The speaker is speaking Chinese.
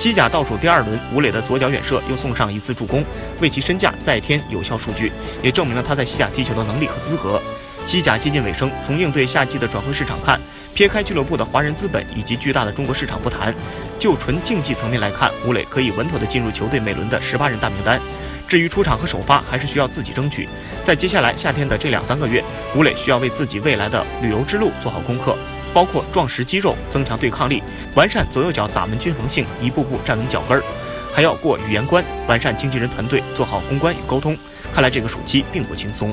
西甲倒数第二轮，吴磊的左脚远射又送上一次助攻，为其身价再添有效数据，也证明了他在西甲踢球的能力和资格。西甲接近尾声，从应对夏季的转会市场看，撇开俱乐部的华人资本以及巨大的中国市场不谈，就纯竞技层面来看，吴磊可以稳妥地进入球队每轮的十八人大名单。至于出场和首发，还是需要自己争取。在接下来夏天的这两三个月，吴磊需要为自己未来的旅游之路做好功课。包括壮实肌肉、增强对抗力、完善左右脚打门均衡性，一步步站稳脚跟儿，还要过语言关，完善经纪人团队，做好公关与沟通。看来这个暑期并不轻松。